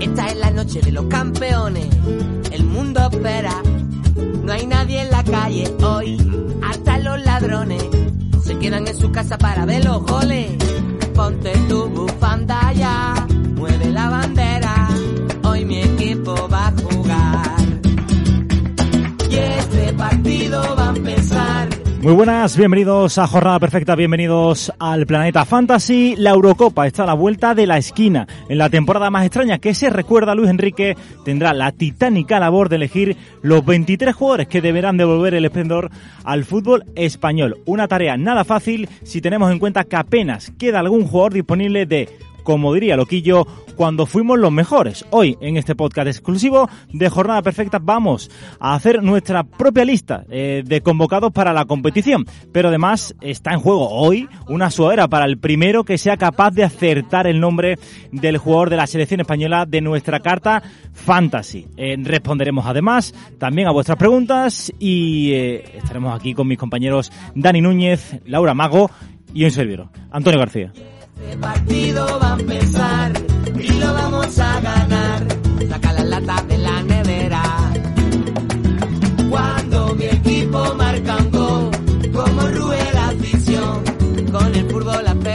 Esta es la noche de los campeones, el mundo espera, se quedan en su casa para ver los goles. Ponte tu bufanda ya, mueve la bandera, Muy buenas, bienvenidos a Jornada Perfecta, bienvenidos al Planeta Fantasy. La Eurocopa está a la vuelta de la esquina. En la temporada más extraña que se recuerda, Luis Enrique tendrá la titánica labor de elegir los 23 jugadores que deberán devolver el esplendor al fútbol español. Una tarea nada fácil si tenemos en cuenta que apenas queda algún jugador disponible de como diría Loquillo, cuando fuimos los mejores. Hoy, en este podcast exclusivo de Jornada Perfecta, vamos a hacer nuestra propia lista eh, de convocados para la competición. Pero además está en juego hoy una suadera para el primero que sea capaz de acertar el nombre del jugador de la selección española de nuestra carta Fantasy. Eh, responderemos además también a vuestras preguntas y eh, estaremos aquí con mis compañeros Dani Núñez, Laura Mago y un servidor, Antonio García. Este partido va a empezar y lo vamos a ganar. Saca la lata de la nevera. Cuando mi equipo marca un gol, como rue la afición, con el fútbol las penas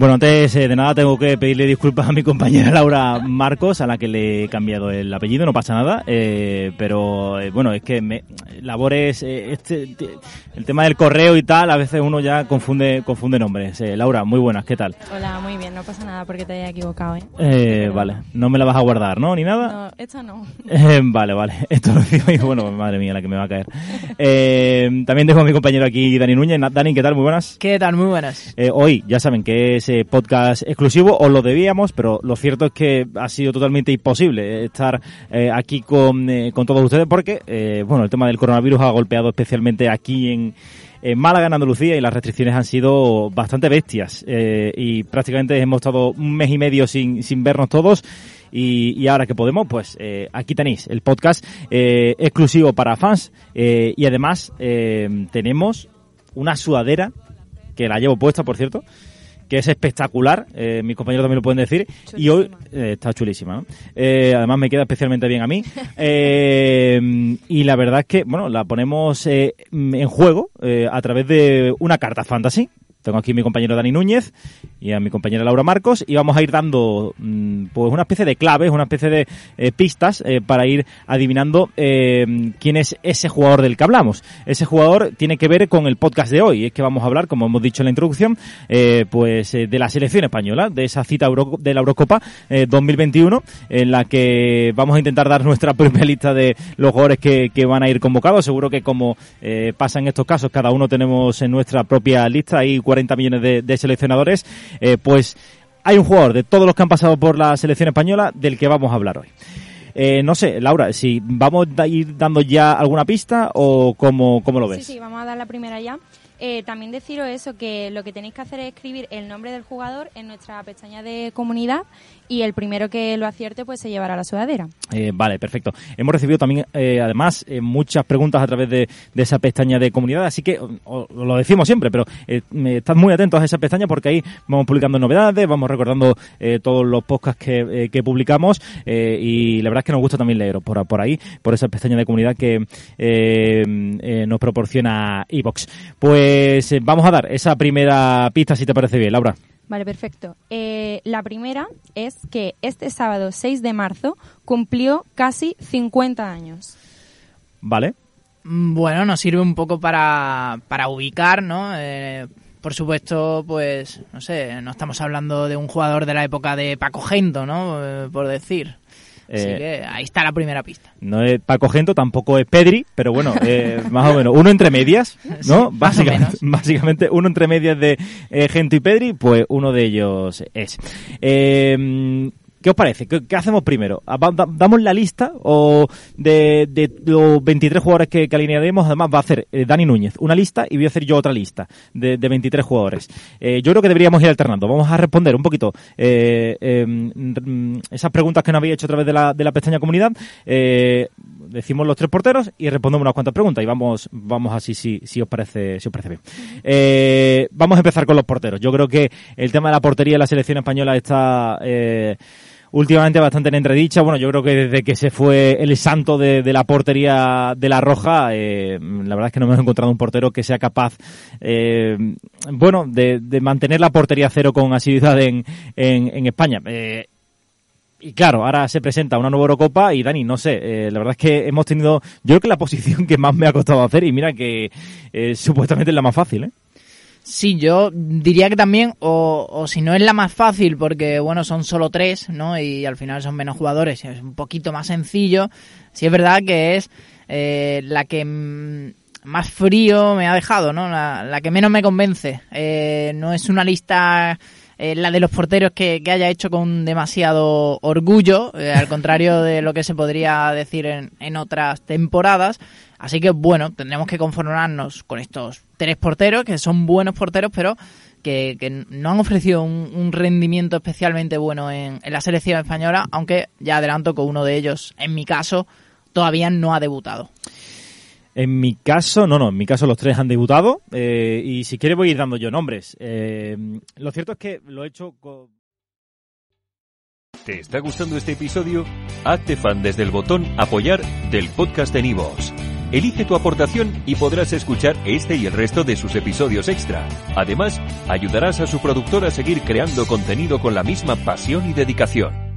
Bueno, antes eh, de nada tengo que pedirle disculpas a mi compañera Laura Marcos, a la que le he cambiado el apellido, no pasa nada, eh, pero eh, bueno, es que me, labores, eh, este, el tema del correo y tal, a veces uno ya confunde, confunde nombres. Eh, Laura, muy buenas, ¿qué tal? Hola, muy bien, no pasa nada porque te haya equivocado, ¿eh? Eh, vale, no me la vas a guardar, ¿no? Ni nada. No, esta no. Eh, vale, vale. Esto lo digo y bueno, madre mía, la que me va a caer. Eh, también dejo a mi compañero aquí, Dani Núñez. Dani, ¿qué tal? Muy buenas. ¿Qué tal? Muy buenas. Eh, hoy, ya saben que es podcast exclusivo, os lo debíamos, pero lo cierto es que ha sido totalmente imposible estar eh, aquí con, eh, con todos ustedes porque, eh, bueno, el tema del coronavirus ha golpeado especialmente aquí en, en Málaga, en Andalucía, y las restricciones han sido bastante bestias. eh, y prácticamente hemos estado un mes y medio sin, sin vernos todos. Y, ahora que podemos, pues aquí tenéis el podcast eh, exclusivo para fans. eh, y además tenemos una sudadera que la llevo puesta, por cierto, que es espectacular, eh, mis compañeros también lo pueden decir, y hoy eh, está chulísima, ¿no? Eh, además me queda especialmente bien a mí, y la verdad es que, bueno, la ponemos en juego a través de una carta fantasy. Tengo aquí a mi compañero Dani Núñez y a mi compañera Laura Marcos y vamos a ir dando mm, pues una especie de claves, una especie de eh, pistas eh, para ir adivinando eh, quién es ese jugador del que hablamos. Ese jugador tiene que ver con el podcast de hoy. Es que vamos a hablar, como hemos dicho en la introducción, pues de la selección española, de esa cita de la Eurocopa eh, 2021, en la que vamos a intentar dar nuestra propia lista de los jugadores que, que van a ir convocados. Seguro que como pasa en estos casos, cada uno tenemos en nuestra propia lista, hay 40 millones de, de seleccionadores, eh, pues hay un jugador de todos los que han pasado por la selección española del que vamos a hablar hoy. Eh, no sé, Laura, si vamos a ir dando ya alguna pista o cómo, cómo lo ves. Sí, sí, vamos a dar la primera ya. Eh, también deciros eso, que lo que tenéis que hacer es escribir el nombre del jugador en nuestra pestaña de comunidad y el primero que lo acierte pues se llevará la sudadera. Eh, vale, perfecto. Hemos recibido también, eh, además, muchas preguntas a través de, esa pestaña de comunidad, así que o- lo decimos siempre, pero estad muy atentos a esa pestaña porque ahí vamos publicando novedades, vamos recordando todos los podcasts que, que publicamos y la verdad es que nos gusta también leeros por, por ahí, por esa pestaña de comunidad que nos proporciona iVox. Pues eh, vamos a dar esa primera pista, si te parece bien, Laura. Vale, perfecto. Eh, la primera es que este sábado 6 de marzo cumplió casi 50 años. Vale. Mm, Bueno, nos sirve un poco para, para ubicar, ¿no? Eh, por supuesto, pues, no sé, no estamos hablando de un jugador de la época de Paco Gento, ¿no? Eh, por decir. Así Eh, que ahí está la primera pista. No es Paco Gento, tampoco es Pedri, pero bueno, eh, más o menos. Uno entre medias, ¿no? Sí, básicamente, uno entre medias de eh, Gento y Pedri, pues uno de ellos es. ¿Qué os parece? ¿Qué, hacemos primero? ¿Damos la lista o de, de los 23 jugadores que, alinearemos? Además va a hacer eh, Dani Núñez una lista y voy a hacer yo otra lista de, de 23 jugadores. Eh, yo creo que deberíamos ir alternando. Vamos a responder un poquito eh, mm, esas preguntas que nos habéis hecho a través de la, de pestaña comunidad. Decimos los tres porteros y respondemos unas cuantas preguntas y vamos vamos así si, os parece si os parece bien vamos a empezar con los porteros yo creo que el tema de la portería en la selección española está últimamente bastante en entredicha bueno yo creo que desde que se fue el santo de, la portería de la roja eh, la verdad es que no hemos encontrado un portero que sea capaz eh, bueno de, de mantener la portería cero con asiduidad en, en, en España Eh, y claro, ahora se presenta una nueva Eurocopa y Dani, no sé, eh, la verdad es que hemos tenido, yo creo que la posición que más me ha costado hacer y mira que eh, supuestamente es la más fácil, ¿eh? Sí, yo diría que también, o, o si no es la más fácil, porque bueno, son solo tres, ¿no? Y al final son menos jugadores, es un poquito más sencillo. Sí es verdad que es eh, la que más frío me ha dejado, ¿no? La, la que menos me convence. Eh, no es una lista eh, la de los porteros que, que haya hecho con demasiado orgullo, eh, al contrario de lo que se podría decir en, en otras temporadas. Así que bueno, tendremos que conformarnos con estos tres porteros, que son buenos porteros, pero que, que no han ofrecido un, un rendimiento especialmente bueno en, en la selección española, aunque ya adelanto que uno de ellos, en mi caso, todavía no ha debutado. En mi caso, no, no, en mi caso los tres han debutado eh, y si quiere voy a ir dando yo nombres. Eh, lo cierto es que lo he hecho con... ¿Te está gustando este episodio? Hazte fan desde el botón Apoyar del podcast de Nivos. Elige tu aportación y podrás escuchar este y el resto de sus episodios extra. Además, ayudarás a su productor a seguir creando contenido con la misma pasión y dedicación.